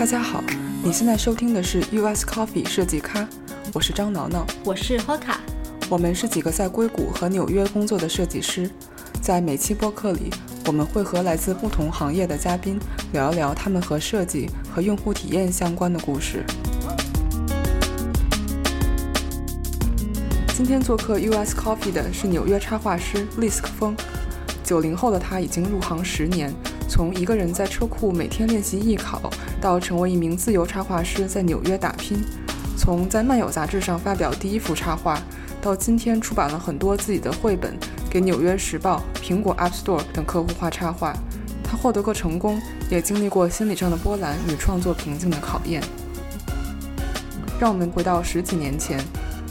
大家好，你现在收听的是 US Coffee 设计咖，我是张挠挠，我是 Hoka，我们是几个在硅谷和纽约工作的设计师，在每期播客里，我们会和来自不同行业的嘉宾聊一聊他们和设计和用户体验相关的故事。今天做客 US Coffee 的是纽约插画师 Lisk 风，九零后的他已经入行十年。从一个人在车库每天练习艺考，到成为一名自由插画师在纽约打拼；从在漫友杂志上发表第一幅插画，到今天出版了很多自己的绘本，给《纽约时报》、苹果 App Store 等客户画插画。他获得过成功，也经历过心理上的波澜与创作瓶颈的考验。让我们回到十几年前，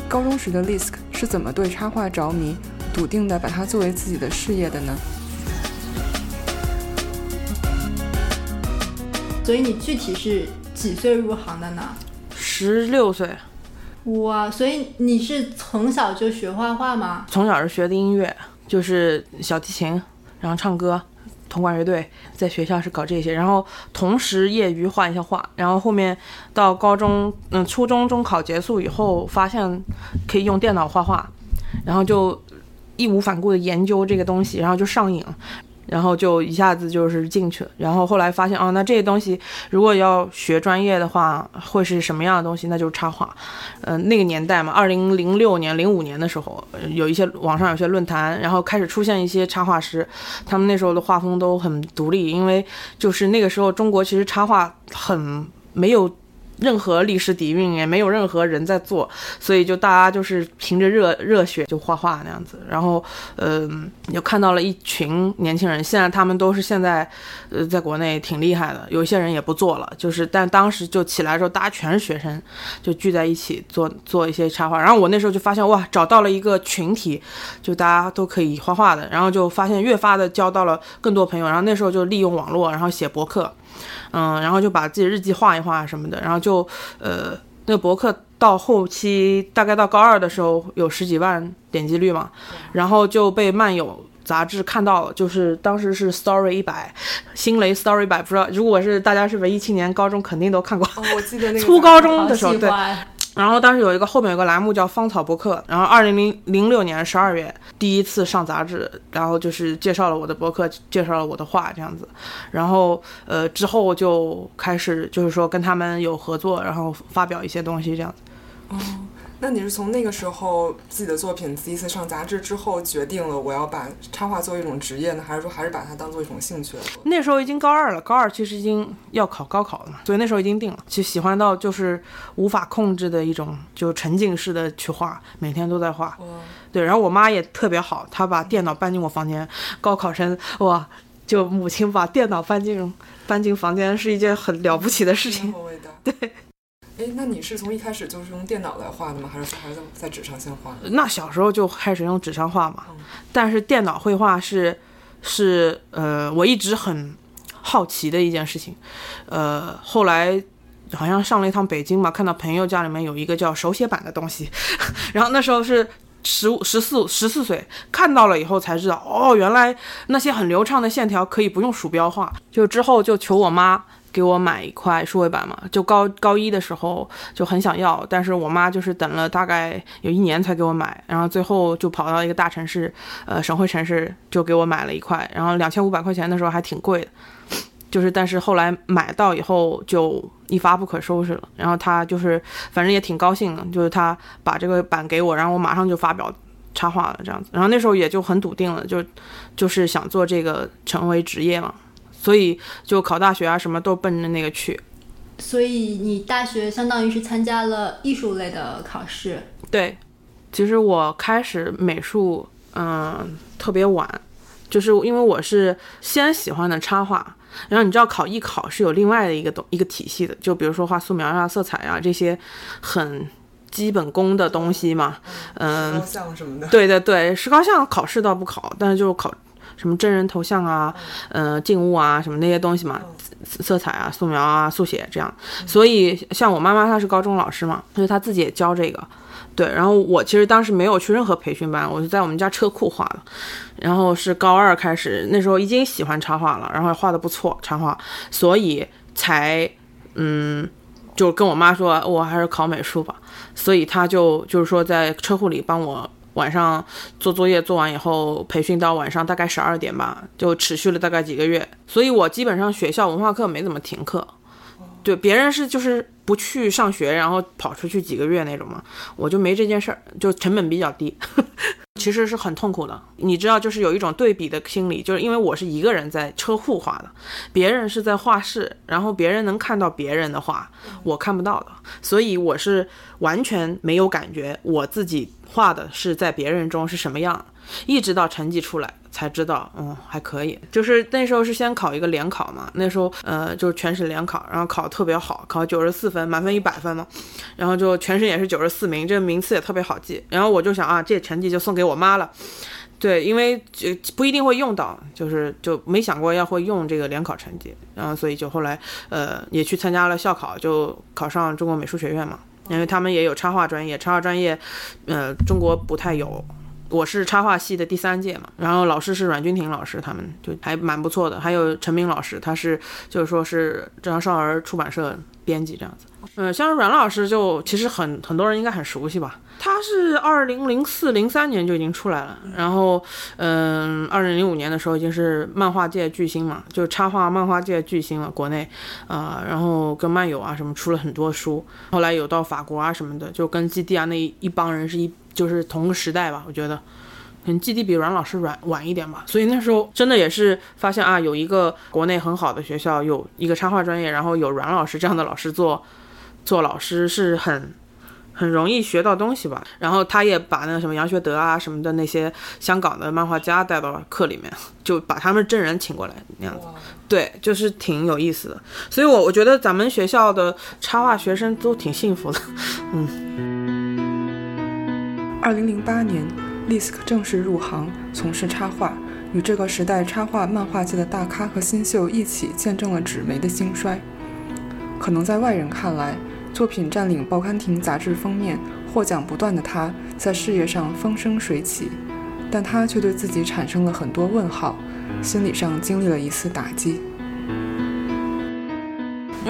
高中时的 Lisk 是怎么对插画着迷，笃定地把它作为自己的事业的呢？所以你具体是几岁入行的呢？十六岁。哇，所以你是从小就学画画吗？从小是学的音乐，就是小提琴，然后唱歌，铜管乐队，在学校是搞这些，然后同时业余画一下画，然后后面到高中，嗯，初中中考结束以后，发现可以用电脑画画，然后就义无反顾的研究这个东西，然后就上瘾。然后就一下子就是进去了，然后后来发现哦，那这些东西如果要学专业的话，会是什么样的东西？那就是插画。嗯，那个年代嘛，二零零六年、零五年的时候，有一些网上有些论坛，然后开始出现一些插画师，他们那时候的画风都很独立，因为就是那个时候中国其实插画很没有。任何历史底蕴也没有任何人在做，所以就大家就是凭着热热血就画画那样子。然后，嗯，又看到了一群年轻人，现在他们都是现在，呃，在国内挺厉害的。有一些人也不做了，就是但当时就起来的时候，大家全是学生，就聚在一起做做一些插画。然后我那时候就发现哇，找到了一个群体，就大家都可以画画的。然后就发现越发的交到了更多朋友。然后那时候就利用网络，然后写博客。嗯，然后就把自己日记画一画什么的，然后就呃，那个博客到后期大概到高二的时候有十几万点击率嘛，然后就被漫友杂志看到了，就是当时是 Story 一百，新雷 Story 一百，不知道如果是大家是文艺青年，高中肯定都看过，我记得那个初高中的时候对。然后当时有一个后面有个栏目叫芳草博客，然后二零零零六年十二月第一次上杂志，然后就是介绍了我的博客，介绍了我的画这样子，然后呃之后就开始就是说跟他们有合作，然后发表一些东西这样子。哦。那你是从那个时候自己的作品第一次上杂志之后，决定了我要把插画作为一种职业呢，还是说还是把它当做一种兴趣？那时候已经高二了，高二其实已经要考高考了嘛，所以那时候已经定了，就喜欢到就是无法控制的一种，就沉浸式的去画，每天都在画。对，然后我妈也特别好，她把电脑搬进我房间。高考生哇，就母亲把电脑搬进搬进房间是一件很了不起的事情。对。哎，那你是从一开始就是用电脑来画的吗？还是还是在在纸上先画？那小时候就开始用纸上画嘛。但是电脑绘画是是呃，我一直很好奇的一件事情。呃，后来好像上了一趟北京嘛，看到朋友家里面有一个叫手写板的东西，然后那时候是十五、十四、十四岁，看到了以后才知道，哦，原来那些很流畅的线条可以不用鼠标画。就之后就求我妈。给我买一块数位板嘛，就高高一的时候就很想要，但是我妈就是等了大概有一年才给我买，然后最后就跑到一个大城市，呃，省会城市就给我买了一块，然后两千五百块钱的时候还挺贵的，就是但是后来买到以后就一发不可收拾了，然后他就是反正也挺高兴的，就是他把这个板给我，然后我马上就发表插画了这样子，然后那时候也就很笃定了，就就是想做这个成为职业嘛。所以就考大学啊，什么都奔着那个去。所以你大学相当于是参加了艺术类的考试。对，其实我开始美术，嗯，特别晚，就是因为我是先喜欢的插画，然后你知道考艺考是有另外的一个东一个体系的，就比如说画素描啊、色彩啊这些很基本功的东西嘛。嗯，石膏像什么的。对对对，石膏像考试倒不考，但是就是考。什么真人头像啊，呃，静物啊，什么那些东西嘛，色彩啊，素描啊，速写这样。所以像我妈妈她是高中老师嘛，所以她自己也教这个。对，然后我其实当时没有去任何培训班，我就在我们家车库画的。然后是高二开始，那时候已经喜欢插画了，然后画的不错插画，所以才嗯，就跟我妈说，我还是考美术吧。所以她就就是说在车库里帮我晚上做作业，做完以后培训到晚上大概十二点吧，就持续了大概几个月。所以我基本上学校文化课没怎么停课。对，别人是就是不去上学，然后跑出去几个月那种嘛，我就没这件事儿，就成本比较低。其实是很痛苦的，你知道，就是有一种对比的心理，就是因为我是一个人在车库画的，别人是在画室，然后别人能看到别人的画，我看不到的，所以我是完全没有感觉我自己画的是在别人中是什么样，一直到成绩出来。才知道，嗯，还可以。就是那时候是先考一个联考嘛，那时候呃就是全省联考，然后考特别好，考九十四分，满分一百分嘛，然后就全省也是九十四名，这个名次也特别好记。然后我就想啊，这成绩就送给我妈了，对，因为就不一定会用到，就是就没想过要会用这个联考成绩，然后所以就后来呃也去参加了校考，就考上中国美术学院嘛，因为他们也有插画专业，插画专业呃中国不太有。我是插画系的第三届嘛，然后老师是阮君婷老师，他们就还蛮不错的。还有陈明老师，他是就是说是张少儿出版社编辑这样子。嗯，像阮老师就其实很很多人应该很熟悉吧。他是二零零四零三年就已经出来了，然后嗯，二零零五年的时候已经是漫画界巨星嘛，就插画漫画界巨星了，国内啊，然后跟漫友啊什么出了很多书，后来有到法国啊什么的，就跟基地啊那一帮人是一。就是同个时代吧，我觉得，可能基地比阮老师晚晚一点吧，所以那时候真的也是发现啊，有一个国内很好的学校，有一个插画专业，然后有阮老师这样的老师做做老师是很很容易学到东西吧。然后他也把那个什么杨学德啊什么的那些香港的漫画家带到课里面，就把他们真人请过来那样子，对，就是挺有意思的。所以，我我觉得咱们学校的插画学生都挺幸福的，嗯。二零零八年，Lisk 正式入行从事插画，与这个时代插画漫画界的大咖和新秀一起见证了纸媒的兴衰。可能在外人看来，作品占领报刊亭杂志封面、获奖不断的他，在事业上风生水起，但他却对自己产生了很多问号，心理上经历了一次打击。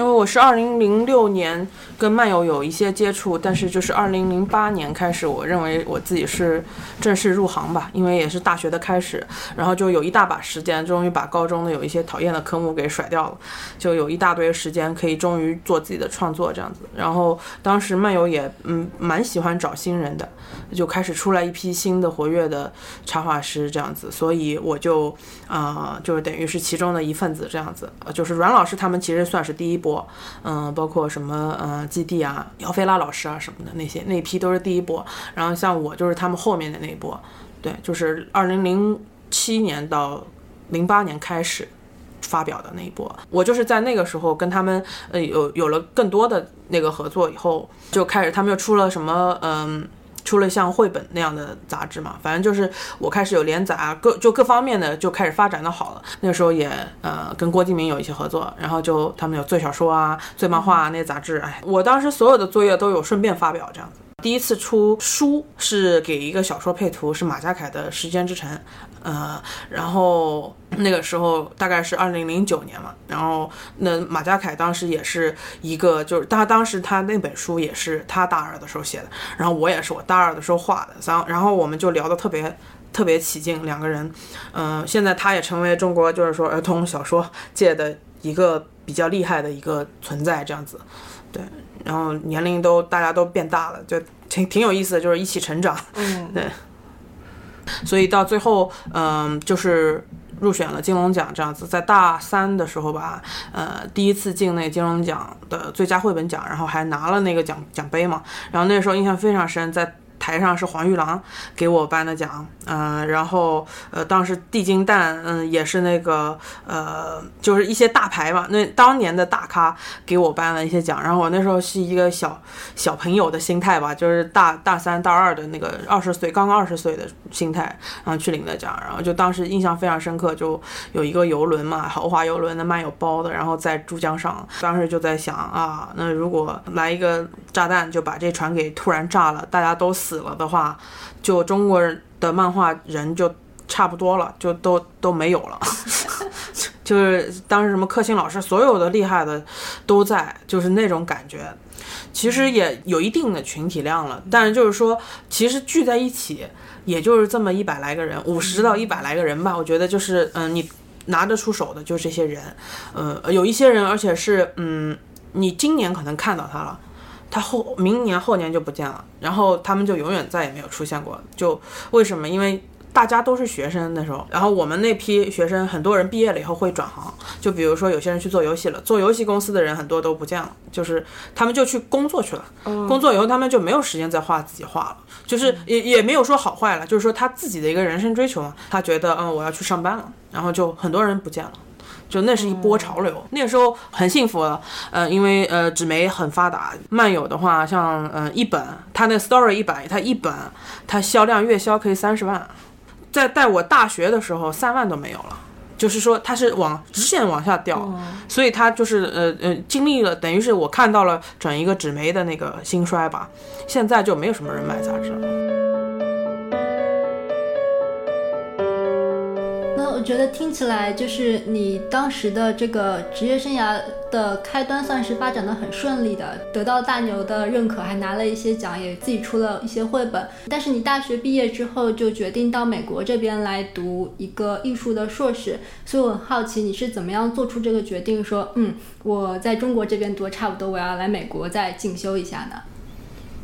因为我是二零零六年跟漫游有一些接触，但是就是二零零八年开始，我认为我自己是正式入行吧，因为也是大学的开始，然后就有一大把时间，终于把高中的有一些讨厌的科目给甩掉了，就有一大堆时间可以终于做自己的创作这样子。然后当时漫游也嗯蛮喜欢找新人的，就开始出来一批新的活跃的插画师这样子，所以我就啊就是等于是其中的一份子这样子，就是阮老师他们其实算是第一波。嗯，包括什么呃，基地啊，姚菲拉老师啊什么的那些那批都是第一波，然后像我就是他们后面的那一波，对，就是二零零七年到零八年开始发表的那一波，我就是在那个时候跟他们呃有有了更多的那个合作以后，就开始他们又出了什么嗯。出了像绘本那样的杂志嘛，反正就是我开始有连载，各就各方面的就开始发展的好了。那个时候也呃跟郭敬明有一些合作，然后就他们有最小说啊、最漫画啊那些杂志，哎，我当时所有的作业都有顺便发表这样子。第一次出书是给一个小说配图，是马家凯的《时间之城》，呃，然后那个时候大概是二零零九年嘛，然后那马家凯当时也是一个，就是他当时他那本书也是他大二的时候写的，然后我也是我大二的时候画的，然后然后我们就聊得特别特别起劲，两个人，嗯，现在他也成为中国就是说儿童小说界的一个比较厉害的一个存在，这样子，对。然后年龄都大家都变大了，就挺挺有意思的，就是一起成长。嗯，对。所以到最后，嗯，就是入选了金龙奖这样子，在大三的时候吧，呃，第一次进那个金龙奖的最佳绘本奖，然后还拿了那个奖奖杯嘛。然后那时候印象非常深，在。台上是黄玉郎给我颁的奖，嗯，然后呃，当时地精蛋，嗯，也是那个呃，就是一些大牌嘛，那当年的大咖给我颁了一些奖，然后我那时候是一个小小朋友的心态吧，就是大大三大二的那个二十岁刚刚二十岁的心态，然后去领的奖，然后就当时印象非常深刻，就有一个游轮嘛，豪华游轮的漫有包的，然后在珠江上，当时就在想啊，那如果来一个炸弹就把这船给突然炸了，大家都死。死了的话，就中国人的漫画人就差不多了，就都都没有了。就是当时什么克星老师，所有的厉害的都在，就是那种感觉。其实也有一定的群体量了，但是就是说，其实聚在一起，也就是这么一百来个人，五十到一百来个人吧。我觉得就是，嗯，你拿得出手的就是这些人，嗯，有一些人，而且是，嗯，你今年可能看到他了。他后明年后年就不见了，然后他们就永远再也没有出现过。就为什么？因为大家都是学生那时候，然后我们那批学生很多人毕业了以后会转行，就比如说有些人去做游戏了，做游戏公司的人很多都不见了，就是他们就去工作去了。工作以后他们就没有时间再画自己画了，就是也也没有说好坏了，就是说他自己的一个人生追求嘛，他觉得嗯我要去上班了，然后就很多人不见了。就那是一波潮流，那个时候很幸福了，呃，因为呃纸媒很发达，漫友的话像呃一本，它那 story 一百，它一本它销量月销可以三十万，在在我大学的时候三万都没有了，就是说它是往直线往下掉，所以它就是呃呃经历了，等于是我看到了整一个纸媒的那个兴衰吧，现在就没有什么人买杂志了。我觉得听起来就是你当时的这个职业生涯的开端算是发展的很顺利的，得到大牛的认可，还拿了一些奖，也自己出了一些绘本。但是你大学毕业之后就决定到美国这边来读一个艺术的硕士，所以我很好奇你是怎么样做出这个决定，说嗯我在中国这边读差不多，我要来美国再进修一下呢？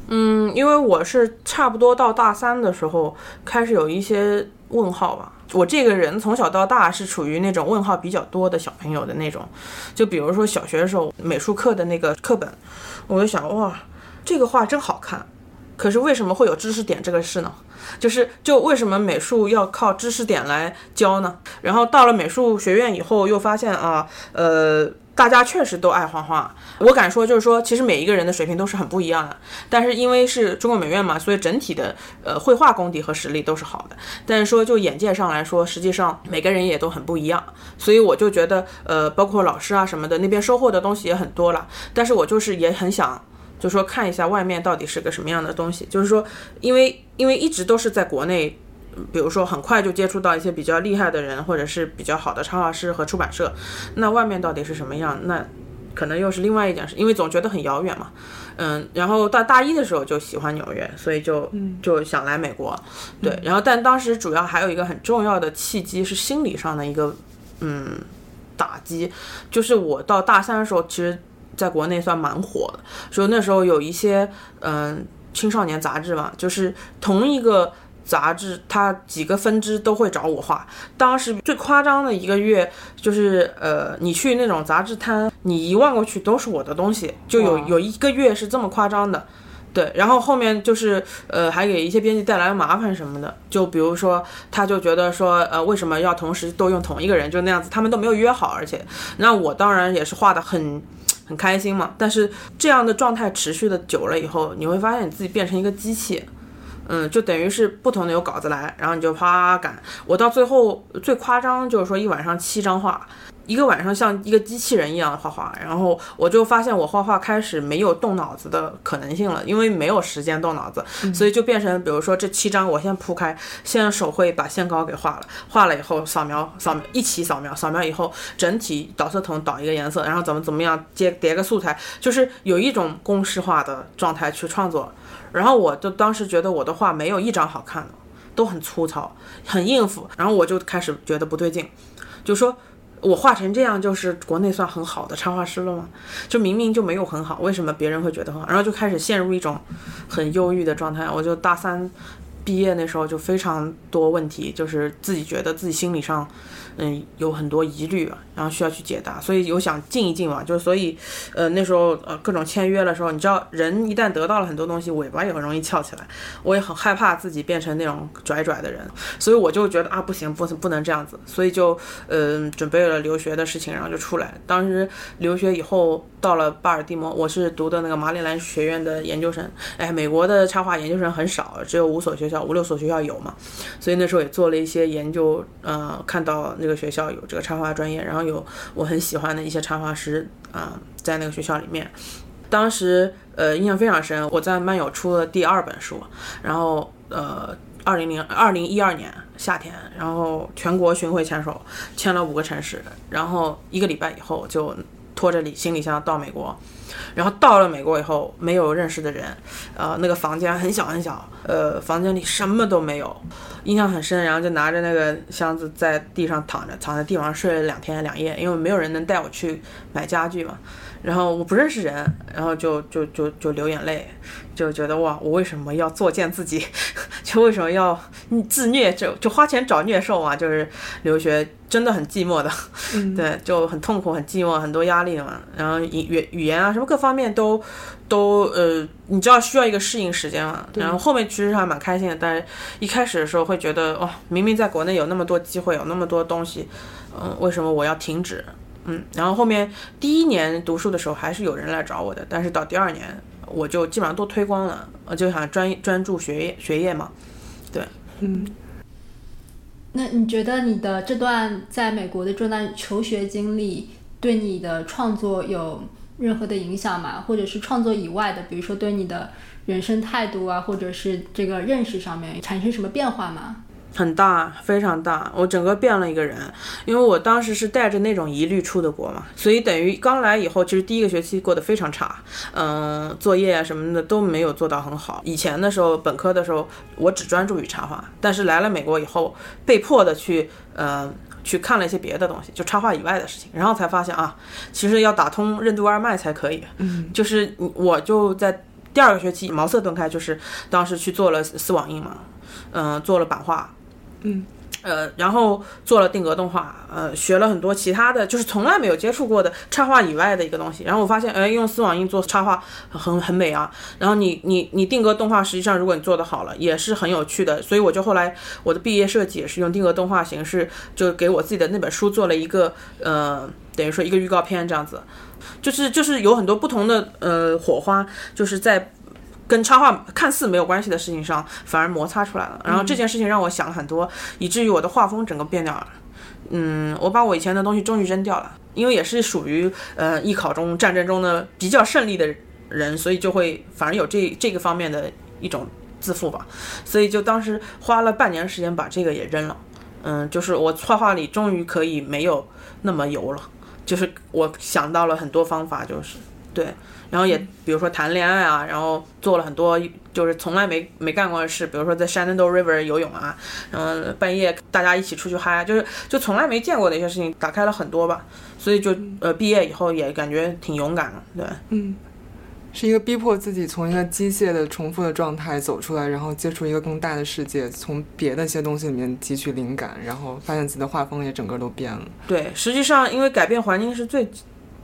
嗯，因为我是差不多到大三的时候开始有一些问号吧。我这个人从小到大是处于那种问号比较多的小朋友的那种，就比如说小学的时候美术课的那个课本，我就想哇，这个画真好看，可是为什么会有知识点这个事呢？就是就为什么美术要靠知识点来教呢？然后到了美术学院以后，又发现啊，呃。大家确实都爱画画，我敢说，就是说，其实每一个人的水平都是很不一样的。但是因为是中国美院嘛，所以整体的呃绘画功底和实力都是好的。但是说就眼界上来说，实际上每个人也都很不一样。所以我就觉得，呃，包括老师啊什么的，那边收获的东西也很多了。但是我就是也很想，就是说看一下外面到底是个什么样的东西。就是说，因为因为一直都是在国内。比如说，很快就接触到一些比较厉害的人，或者是比较好的插画师和出版社。那外面到底是什么样？那可能又是另外一件事，因为总觉得很遥远嘛。嗯，然后到大一的时候就喜欢纽约，所以就就想来美国。对，然后但当时主要还有一个很重要的契机是心理上的一个嗯打击，就是我到大三的时候，其实在国内算蛮火的，所以那时候有一些嗯青少年杂志嘛，就是同一个。杂志它几个分支都会找我画。当时最夸张的一个月就是，呃，你去那种杂志摊，你一望过去都是我的东西，就有有一个月是这么夸张的。对，然后后面就是呃，还给一些编辑带来麻烦什么的，就比如说，他就觉得说，呃，为什么要同时都用同一个人，就那样子，他们都没有约好，而且，那我当然也是画的很很开心嘛。但是这样的状态持续的久了以后，你会发现你自己变成一个机器。嗯，就等于是不同的有稿子来，然后你就啪赶。我到最后最夸张就是说一晚上七张画，一个晚上像一个机器人一样的画画。然后我就发现我画画开始没有动脑子的可能性了，因为没有时间动脑子，所以就变成比如说这七张我先铺开，先手绘把线稿给画了，画了以后扫描扫描一起扫描，扫描以后整体导色筒导一个颜色，然后怎么怎么样接叠个素材，就是有一种公式化的状态去创作。然后我就当时觉得我的画没有一张好看的，都很粗糙，很应付。然后我就开始觉得不对劲，就说我画成这样就是国内算很好的插画师了吗？就明明就没有很好，为什么别人会觉得很好？然后就开始陷入一种很忧郁的状态。我就大三毕业那时候就非常多问题，就是自己觉得自己心理上。嗯，有很多疑虑，然后需要去解答，所以有想静一静嘛，就所以，呃，那时候呃各种签约的时候，你知道人一旦得到了很多东西，尾巴也很容易翘起来，我也很害怕自己变成那种拽拽的人，所以我就觉得啊不行，不不能这样子，所以就呃准备了留学的事情，然后就出来。当时留学以后到了巴尔的摩，我是读的那个马里兰学院的研究生，哎，美国的插画研究生很少，只有五所学校，五六所学校有嘛，所以那时候也做了一些研究，呃，看到。那个学校有这个插画专业，然后有我很喜欢的一些插画师啊、在那个学校里面。当时呃印象非常深，我在漫友出了第二本书，然后呃二零零二零一二年夏天，然后全国巡回签售，签了五个城市，然后一个礼拜以后就拖着行李箱到美国。然后到了美国以后，没有认识的人，呃，那个房间很小很小，呃，房间里什么都没有，印象很深。然后就拿着那个箱子在地上躺着，躺在地上睡了两天两夜，因为没有人能带我去买家具嘛。然后我不认识人，然后就就就就流眼泪，就觉得哇，我为什么要作践自己？就为什么要自虐？就就花钱找虐受啊？就是留学真的很寂寞的，对，就很痛苦、很寂寞、很多压力嘛。然后语语语言啊什么各方面都都呃，你知道需要一个适应时间嘛。然后后面其实还蛮开心的，但是一开始的时候会觉得哇，明明在国内有那么多机会，有那么多东西，嗯，为什么我要停止？嗯，然后后面第一年读书的时候还是有人来找我的，但是到第二年我就基本上都推光了，我就想专专注学业学业嘛。对，嗯。那你觉得你的这段在美国的这段求学经历对你的创作有任何的影响吗？或者是创作以外的，比如说对你的人生态度啊，或者是这个认识上面产生什么变化吗？很大，非常大，我整个变了一个人，因为我当时是带着那种疑虑出的国嘛，所以等于刚来以后，其实第一个学期过得非常差，嗯，作业啊什么的都没有做到很好。以前的时候，本科的时候，我只专注于插画，但是来了美国以后，被迫的去，呃，去看了一些别的东西，就插画以外的事情，然后才发现啊，其实要打通任督二脉才可以。嗯，就是我就在第二个学期茅塞顿开，就是当时去做了丝网印嘛，嗯，做了版画。嗯，呃，然后做了定格动画，呃，学了很多其他的就是从来没有接触过的插画以外的一个东西。然后我发现，哎，用丝网印做插画很很美啊。然后你你你定格动画，实际上如果你做的好了，也是很有趣的。所以我就后来我的毕业设计也是用定格动画形式，就给我自己的那本书做了一个，呃，等于说一个预告片这样子，就是就是有很多不同的呃火花，就是在。跟插画看似没有关系的事情上，反而摩擦出来了。然后这件事情让我想了很多，以至于我的画风整个变掉了。嗯，我把我以前的东西终于扔掉了，因为也是属于呃艺考中、战争中的比较胜利的人，所以就会反而有这这个方面的一种自负吧。所以就当时花了半年时间把这个也扔了。嗯，就是我画画里终于可以没有那么油了，就是我想到了很多方法，就是对。然后也比如说谈恋爱啊，然后做了很多就是从来没没干过的事，比如说在 Shenandoah River 游泳啊，嗯，半夜大家一起出去嗨，就是就从来没见过的一些事情，打开了很多吧。所以就呃毕业以后也感觉挺勇敢的，对，嗯，是一个逼迫自己从一个机械的重复的状态走出来，然后接触一个更大的世界，从别的一些东西里面汲取灵感，然后发现自己的画风也整个都变了。对，实际上因为改变环境是最。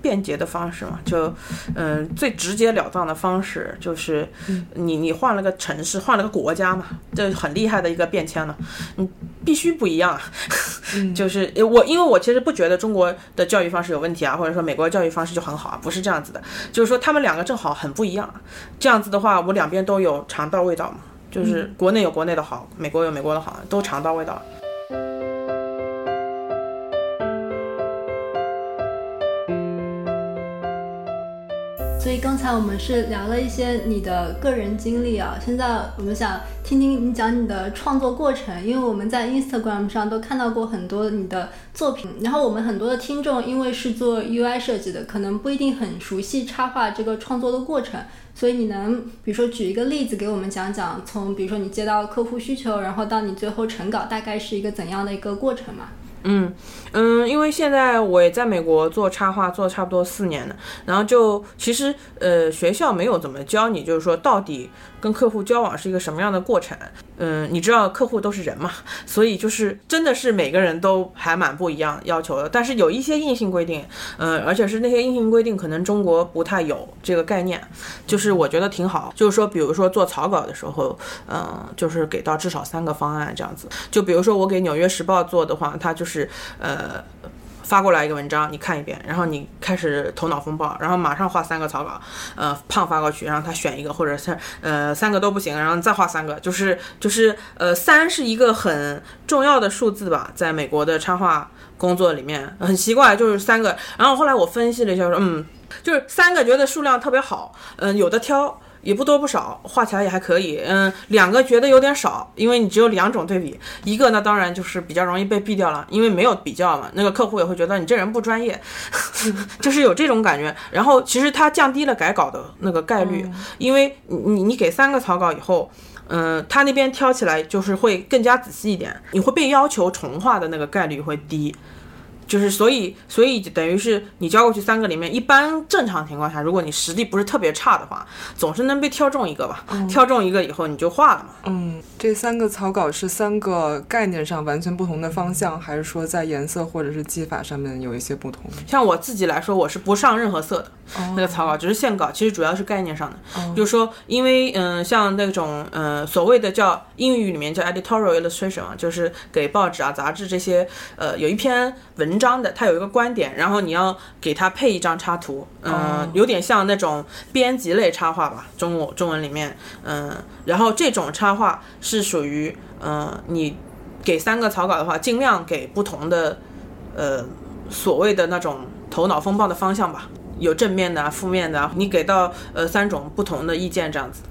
便捷的方式嘛，就，嗯，最直截了当的方式就是你你换了个城市，换了个国家嘛，这很厉害的一个变迁了，你必须不一样啊。就是我，因为我其实不觉得中国的教育方式有问题啊，或者说美国教育方式就很好啊，不是这样子的，就是说他们两个正好很不一样。这样子的话，我两边都有尝到味道嘛，就是国内有国内的好，美国有美国的好，都尝到味道。所以刚才我们是聊了一些你的个人经历啊，现在我们想听听你讲你的创作过程，因为我们在 Instagram 上都看到过很多你的作品，然后我们很多的听众因为是做 UI 设计的，可能不一定很熟悉插画这个创作的过程，所以你能比如说举一个例子给我们讲讲，从比如说你接到客户需求，然后到你最后成稿，大概是一个怎样的一个过程吗？嗯嗯，因为现在我也在美国做插画，做差不多四年了。然后就其实呃，学校没有怎么教你，就是说到底跟客户交往是一个什么样的过程。嗯，你知道客户都是人嘛，所以就是真的是每个人都还蛮不一样要求的。但是有一些硬性规定，嗯，而且是那些硬性规定可能中国不太有这个概念，就是我觉得挺好。就是说，比如说做草稿的时候，嗯，就是给到至少三个方案这样子。就比如说我给《纽约时报》做的话，它就是。是呃，发过来一个文章，你看一遍，然后你开始头脑风暴，然后马上画三个草稿，呃，胖发过去，然后他选一个，或者是呃三个都不行，然后再画三个，就是就是呃三是一个很重要的数字吧，在美国的插画工作里面很奇怪，就是三个。然后后来我分析了一下，说嗯，就是三个觉得数量特别好，嗯，有的挑。也不多不少，画起来也还可以。嗯，两个觉得有点少，因为你只有两种对比，一个呢当然就是比较容易被毙掉了，因为没有比较嘛，那个客户也会觉得你这人不专业，就是有这种感觉。然后其实它降低了改稿的那个概率，因为你你你给三个草稿以后。嗯，他那边挑起来就是会更加仔细一点，你会被要求重画的那个概率会低。就是所以，所以等于是你交过去三个里面，一般正常情况下，如果你实力不是特别差的话，总是能被挑中一个吧。挑中一个以后，你就画了嘛。嗯，这三个草稿是三个概念上完全不同的方向，还是说在颜色或者是技法上面有一些不同？像我自己来说，我是不上任何色的，那个草稿只是线稿，其实主要是概念上的。就是说，因为嗯，像那种嗯，所谓的叫英语里面叫 editorial illustration 啊，就是给报纸啊、杂志这些呃，有一篇文。章的，它有一个观点，然后你要给它配一张插图，嗯，有点像那种编辑类插画吧，中文中文里面，嗯，然后这种插画是属于，嗯，你给三个草稿的话，尽量给不同的，呃，所谓的那种头脑风暴的方向吧，有正面的、负面的，你给到呃三种不同的意见这样子。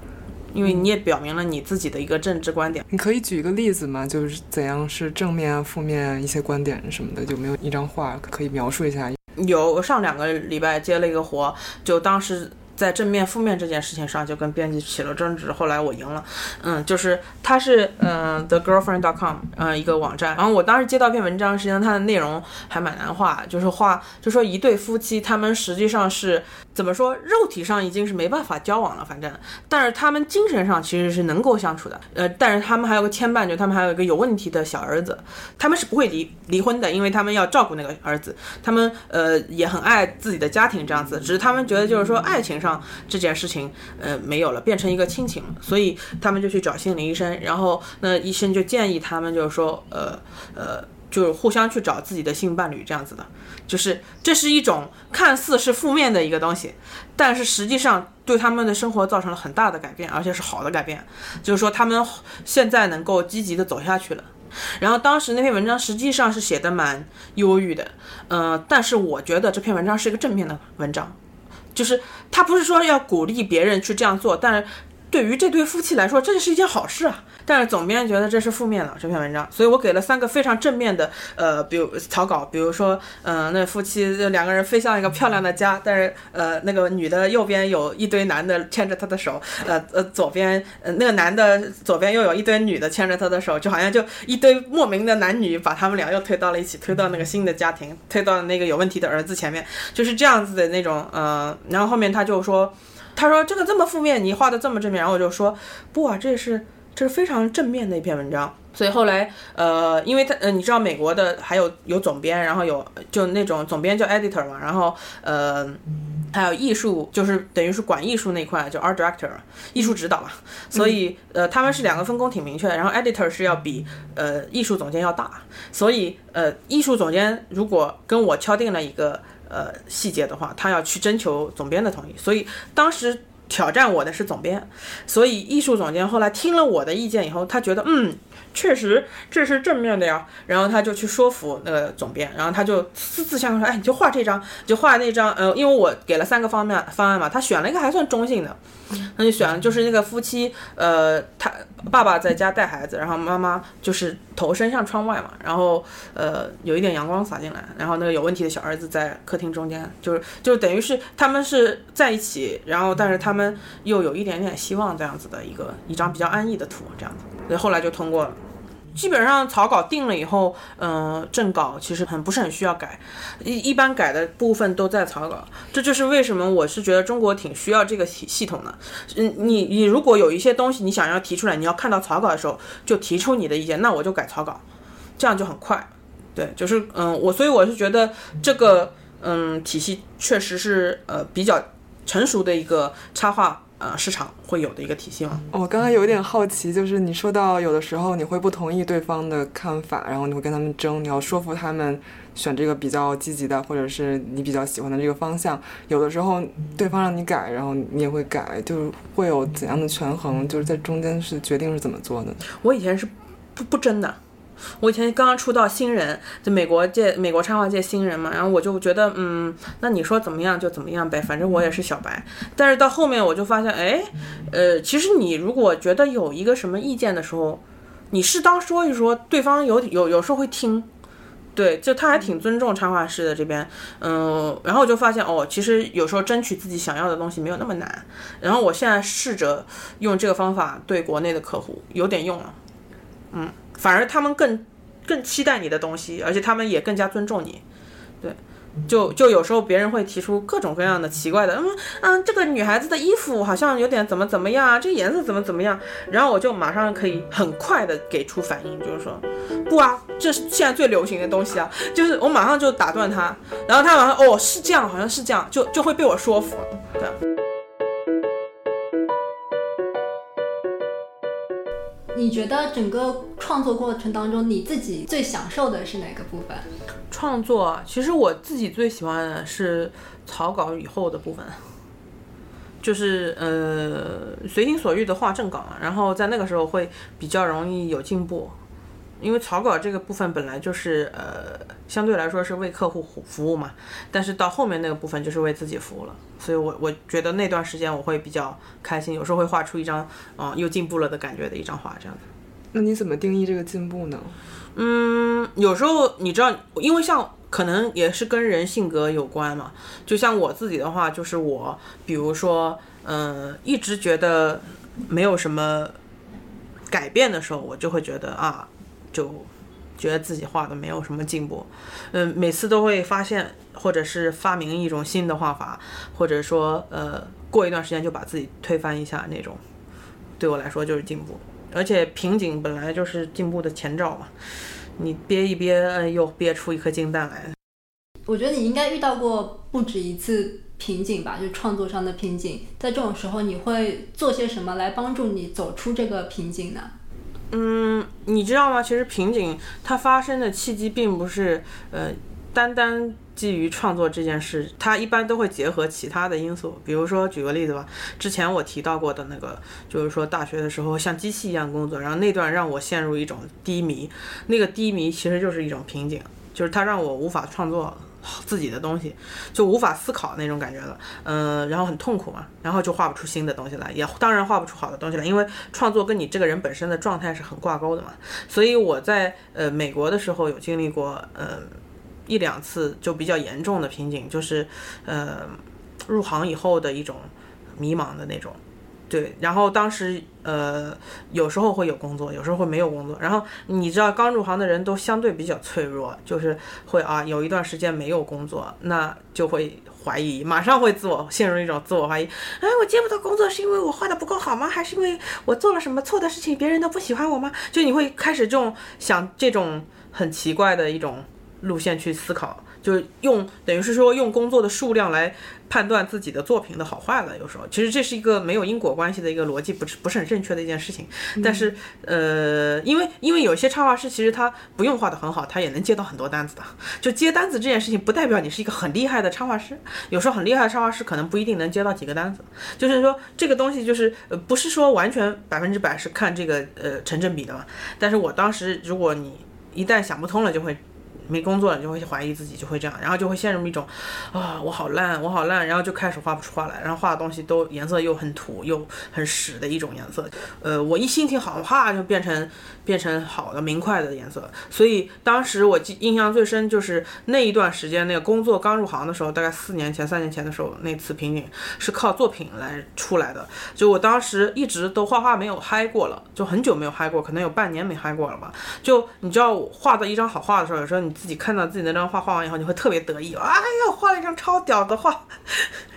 因为你也表明了你自己的一个政治观点，你可以举一个例子吗？就是怎样是正面啊、负面一些观点什么的，有没有一张画可以描述一下？有，我上两个礼拜接了一个活，就当时。在正面负面这件事情上，就跟编辑起了争执。后来我赢了，嗯，就是他是嗯 the girlfriend dot com 嗯一个网站。然后我当时接到一篇文章，实际上它的内容还蛮难画，就是画就说一对夫妻，他们实际上是怎么说，肉体上已经是没办法交往了，反正，但是他们精神上其实是能够相处的。呃，但是他们还有个牵绊，就他们还有一个有问题的小儿子，他们是不会离离婚的，因为他们要照顾那个儿子，他们呃也很爱自己的家庭这样子，只是他们觉得就是说爱情上。这件事情，呃，没有了，变成一个亲情了，所以他们就去找心理医生，然后那医生就建议他们，就是说，呃，呃，就是互相去找自己的性伴侣这样子的，就是这是一种看似是负面的一个东西，但是实际上对他们的生活造成了很大的改变，而且是好的改变，就是说他们现在能够积极的走下去了。然后当时那篇文章实际上是写的蛮忧郁的，嗯，但是我觉得这篇文章是一个正面的文章。就是他不是说要鼓励别人去这样做，但是对于这对夫妻来说，这是一件好事啊。但是总编觉得这是负面的这篇文章，所以我给了三个非常正面的呃，比如草稿，比如说，嗯，那夫妻就两个人飞向一个漂亮的家，但是呃，那个女的右边有一堆男的牵着她的手，呃呃，左边呃那个男的左边又有一堆女的牵着他的手，就好像就一堆莫名的男女把他们俩又推到了一起，推到那个新的家庭，推到那个有问题的儿子前面，就是这样子的那种，呃，然后后面他就说，他说这个这么负面，你画的这么正面，然后我就说不啊，这是。这是非常正面的一篇文章，所以后来，呃，因为他，呃，你知道美国的还有有总编，然后有就那种总编叫 editor 嘛，然后，呃，还有艺术，就是等于是管艺术那块就 art director，艺术指导嘛，所以，呃，他们是两个分工挺明确的，然后 editor 是要比呃艺术总监要大，所以，呃，艺术总监如果跟我敲定了一个呃细节的话，他要去征求总编的同意，所以当时。挑战我的是总编，所以艺术总监后来听了我的意见以后，他觉得嗯。确实这是正面的呀，然后他就去说服那个总编，然后他就私自向说，哎，你就画这张，就画那张，呃，因为我给了三个方面方案嘛，他选了一个还算中性的，那就选了就是那个夫妻，呃，他爸爸在家带孩子，然后妈妈就是头伸向窗外嘛，然后呃有一点阳光洒进来，然后那个有问题的小儿子在客厅中间，就是就等于是他们是在一起，然后但是他们又有一点点希望这样子的一个一张比较安逸的图这样子。所以后来就通过了，基本上草稿定了以后，嗯，正稿其实很不是很需要改，一一般改的部分都在草稿。这就是为什么我是觉得中国挺需要这个系系统的。嗯，你你如果有一些东西你想要提出来，你要看到草稿的时候就提出你的意见，那我就改草稿，这样就很快。对，就是嗯，我所以我是觉得这个嗯体系确实是呃比较成熟的一个插画。呃，市场会有的一个体系吗？我刚才有点好奇，就是你说到有的时候你会不同意对方的看法，然后你会跟他们争，你要说服他们选这个比较积极的，或者是你比较喜欢的这个方向。有的时候对方让你改，然后你也会改，就是会有怎样的权衡？就是在中间是决定是怎么做的？我以前是不不争的。我以前刚刚出道新人，就美国界美国插画界新人嘛，然后我就觉得，嗯，那你说怎么样就怎么样呗，反正我也是小白。但是到后面我就发现，哎，呃，其实你如果觉得有一个什么意见的时候，你适当说一说，对方有有有时候会听。对，就他还挺尊重插画师的这边，嗯，然后我就发现哦，其实有时候争取自己想要的东西没有那么难。然后我现在试着用这个方法对国内的客户有点用了，嗯，反而他们更更期待你的东西，而且他们也更加尊重你，对。就就有时候别人会提出各种各样的奇怪的，嗯嗯，这个女孩子的衣服好像有点怎么怎么样啊，这个颜色怎么怎么样，然后我就马上可以很快的给出反应，就是说，不啊，这是现在最流行的东西啊，就是我马上就打断他，然后他马上哦是这样，好像是这样，就就会被我说服了，对。你觉得整个创作过程当中，你自己最享受的是哪个部分？创作，其实我自己最喜欢的是草稿以后的部分，就是呃随心所欲的画正稿，然后在那个时候会比较容易有进步。因为草稿这个部分本来就是呃相对来说是为客户服务嘛，但是到后面那个部分就是为自己服务了，所以我我觉得那段时间我会比较开心，有时候会画出一张啊又进步了的感觉的一张画这样子。那你怎么定义这个进步呢？嗯，有时候你知道，因为像可能也是跟人性格有关嘛，就像我自己的话，就是我比如说嗯一直觉得没有什么改变的时候，我就会觉得啊。就觉得自己画的没有什么进步，嗯，每次都会发现，或者是发明一种新的画法，或者说，呃，过一段时间就把自己推翻一下那种，对我来说就是进步。而且瓶颈本来就是进步的前兆嘛，你憋一憋，又憋出一颗金蛋来。我觉得你应该遇到过不止一次瓶颈吧，就创作上的瓶颈。在这种时候，你会做些什么来帮助你走出这个瓶颈呢？嗯，你知道吗？其实瓶颈它发生的契机并不是呃单单基于创作这件事，它一般都会结合其他的因素。比如说，举个例子吧，之前我提到过的那个，就是说大学的时候像机器一样工作，然后那段让我陷入一种低迷，那个低迷其实就是一种瓶颈，就是它让我无法创作。自己的东西就无法思考那种感觉了，嗯，然后很痛苦嘛，然后就画不出新的东西来，也当然画不出好的东西来，因为创作跟你这个人本身的状态是很挂钩的嘛。所以我在呃美国的时候有经历过呃一两次就比较严重的瓶颈，就是呃入行以后的一种迷茫的那种。对，然后当时呃有时候会有工作，有时候会没有工作。然后你知道刚入行的人都相对比较脆弱，就是会啊有一段时间没有工作，那就会怀疑，马上会自我陷入一种自我怀疑。哎，我接不到工作是因为我画的不够好吗？还是因为我做了什么错的事情，别人都不喜欢我吗？就你会开始这种想这种很奇怪的一种路线去思考。就是用等于是说用工作的数量来判断自己的作品的好坏了。有时候其实这是一个没有因果关系的一个逻辑，不是不是很正确的一件事情。但是呃，因为因为有些插画师其实他不用画的很好，他也能接到很多单子的。就接单子这件事情，不代表你是一个很厉害的插画师。有时候很厉害的插画师可能不一定能接到几个单子。就是说这个东西就是呃不是说完全百分之百是看这个呃成正比的嘛。但是我当时如果你一旦想不通了，就会。没工作了就会怀疑自己，就会这样，然后就会陷入一种，啊，我好烂，我好烂，然后就开始画不出画来，然后画的东西都颜色又很土又很屎的一种颜色。呃，我一心情好，画就变成变成好的明快的颜色。所以当时我记印象最深就是那一段时间，那个工作刚入行的时候，大概四年前、三年前的时候，那次瓶颈是靠作品来出来的。就我当时一直都画画没有嗨过了，就很久没有嗨过，可能有半年没嗨过了吧。就你知道，画的一张好画的时候，有时候你。自己看到自己那张画画完以后，你会特别得意，哎呀，画了一张超屌的画，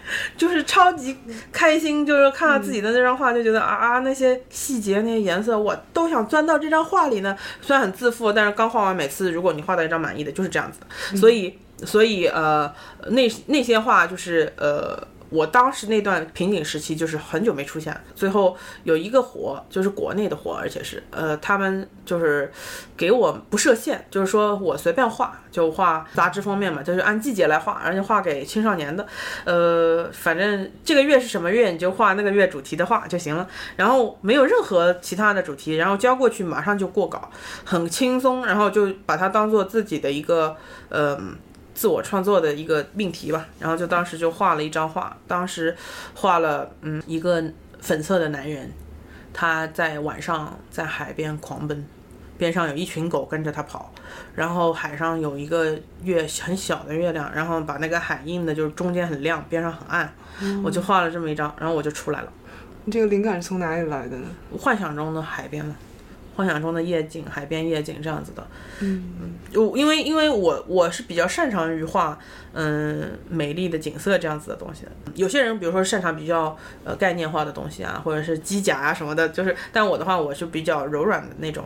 就是超级开心。就是看到自己的那张画，就觉得啊，那些细节、那些颜色，我都想钻到这张画里呢。虽然很自负，但是刚画完，每次如果你画到一张满意的，就是这样子。所以，所以呃，那那些画就是呃，我当时那段瓶颈时期就是很久没出现，最后有一个活，就是国内的活，而且是呃，他们就是给我不设限，就是说我随便画，就画杂志封面嘛，就是按季节来画，而且画给青少年的，呃，反正这个月是什么月，你就画那个月主题的画就行了，然后没有任何其他的主题，然后交过去马上就过稿，很轻松，然后就把它当做自己的一个呃。自我创作的一个命题吧，然后就当时就画了一张画，当时画了嗯一个粉色的男人，他在晚上在海边狂奔，边上有一群狗跟着他跑，然后海上有一个月很小的月亮，然后把那个海印的就是中间很亮，边上很暗，我就画了这么一张，然后我就出来了。你这个灵感是从哪里来的呢？幻想中的海边嘛。幻想中的夜景，海边夜景这样子的，嗯，就因为因为我我是比较擅长于画，嗯，美丽的景色这样子的东西的。有些人比如说擅长比较呃概念化的东西啊，或者是机甲啊什么的，就是，但我的话我是比较柔软的那种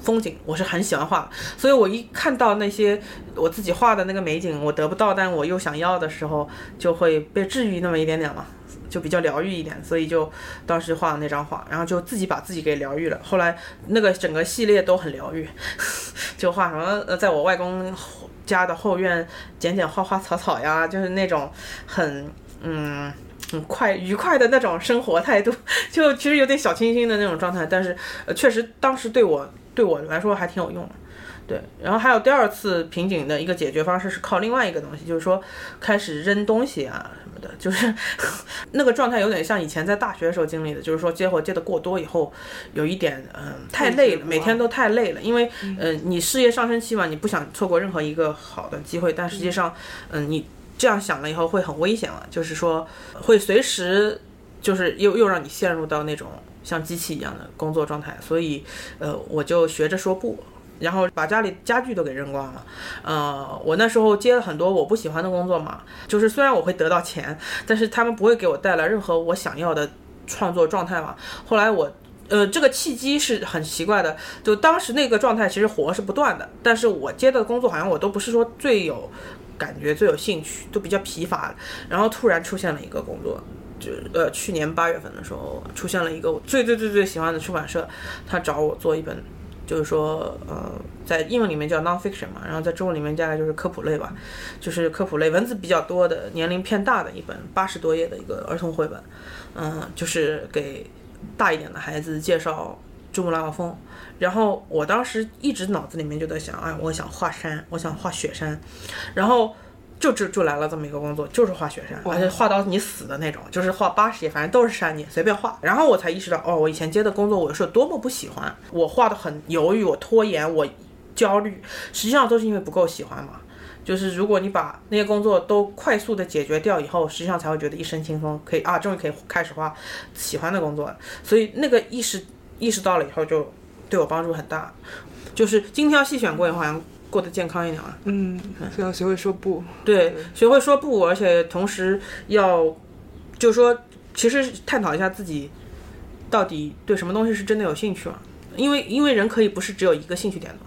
风景，我是很喜欢画，所以我一看到那些我自己画的那个美景，我得不到，但我又想要的时候，就会被治愈那么一点点嘛。就比较疗愈一点，所以就当时画了那张画，然后就自己把自己给疗愈了。后来那个整个系列都很疗愈，就画什么呃，在我外公家的后院剪剪花花草草呀，就是那种很嗯很快愉快的那种生活态度，就其实有点小清新的那种状态，但是呃确实当时对我对我来说还挺有用的。对，然后还有第二次瓶颈的一个解决方式是靠另外一个东西，就是说开始扔东西啊的，就是 那个状态有点像以前在大学的时候经历的，就是说接活接的过多以后，有一点嗯太累了，每天都太累了，因为嗯。你事业上升期嘛，你不想错过任何一个好的机会，但实际上嗯你这样想了以后会很危险了，就是说会随时就是又又让你陷入到那种像机器一样的工作状态，所以呃我就学着说不。然后把家里家具都给扔光了，呃，我那时候接了很多我不喜欢的工作嘛，就是虽然我会得到钱，但是他们不会给我带来任何我想要的创作状态嘛。后来我，呃，这个契机是很奇怪的，就当时那个状态其实活是不断的，但是我接的工作好像我都不是说最有感觉、最有兴趣，都比较疲乏。然后突然出现了一个工作，就呃去年八月份的时候出现了一个我最最最最喜欢的出版社，他找我做一本。就是说，呃，在英文里面叫 nonfiction 嘛，然后在中文里面大概就是科普类吧，就是科普类文字比较多的、年龄偏大的一本八十多页的一个儿童绘本，嗯，就是给大一点的孩子介绍珠穆朗玛峰。然后我当时一直脑子里面就在想，哎，我想画山，我想画雪山，然后。就就就来了这么一个工作，就是画雪山，而且画到你死的那种，就是画八十页，反正都是山，你随便画。然后我才意识到，哦，我以前接的工作，我是有多么不喜欢，我画的很犹豫，我拖延，我焦虑，实际上都是因为不够喜欢嘛。就是如果你把那些工作都快速的解决掉以后，实际上才会觉得一身轻松，可以啊，终于可以开始画喜欢的工作了。所以那个意识意识到了以后，就对我帮助很大。就是精挑细选过以后，好像。过得健康一点啊，嗯，要学会说不，对，学会说不，而且同时要，就是说，其实探讨一下自己到底对什么东西是真的有兴趣嘛？因为因为人可以不是只有一个兴趣点的，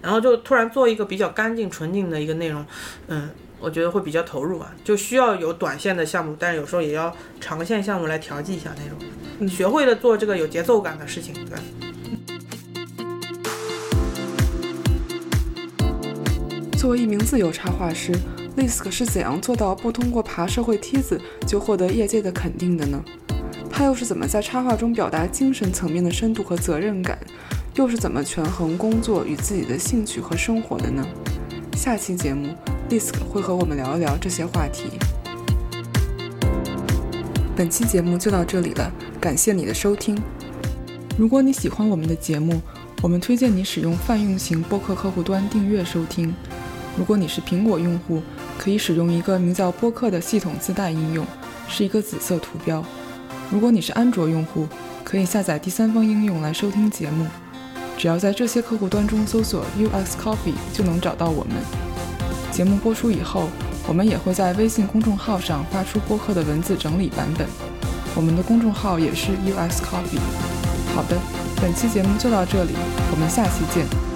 然后就突然做一个比较干净纯净的一个内容，嗯，我觉得会比较投入啊，就需要有短线的项目，但是有时候也要长线项目来调剂一下那种，学会了做这个有节奏感的事情，对。作为一名自由插画师，Lisk 是怎样做到不通过爬社会梯子就获得业界的肯定的呢？他又是怎么在插画中表达精神层面的深度和责任感？又是怎么权衡工作与自己的兴趣和生活的呢？下期节目，Lisk 会和我们聊一聊这些话题。本期节目就到这里了，感谢你的收听。如果你喜欢我们的节目，我们推荐你使用泛用型播客客户端订阅收听。如果你是苹果用户，可以使用一个名叫播客的系统自带应用，是一个紫色图标。如果你是安卓用户，可以下载第三方应用来收听节目。只要在这些客户端中搜索 UX Coffee，就能找到我们。节目播出以后，我们也会在微信公众号上发出播客的文字整理版本。我们的公众号也是 UX Coffee。好的，本期节目就到这里，我们下期见。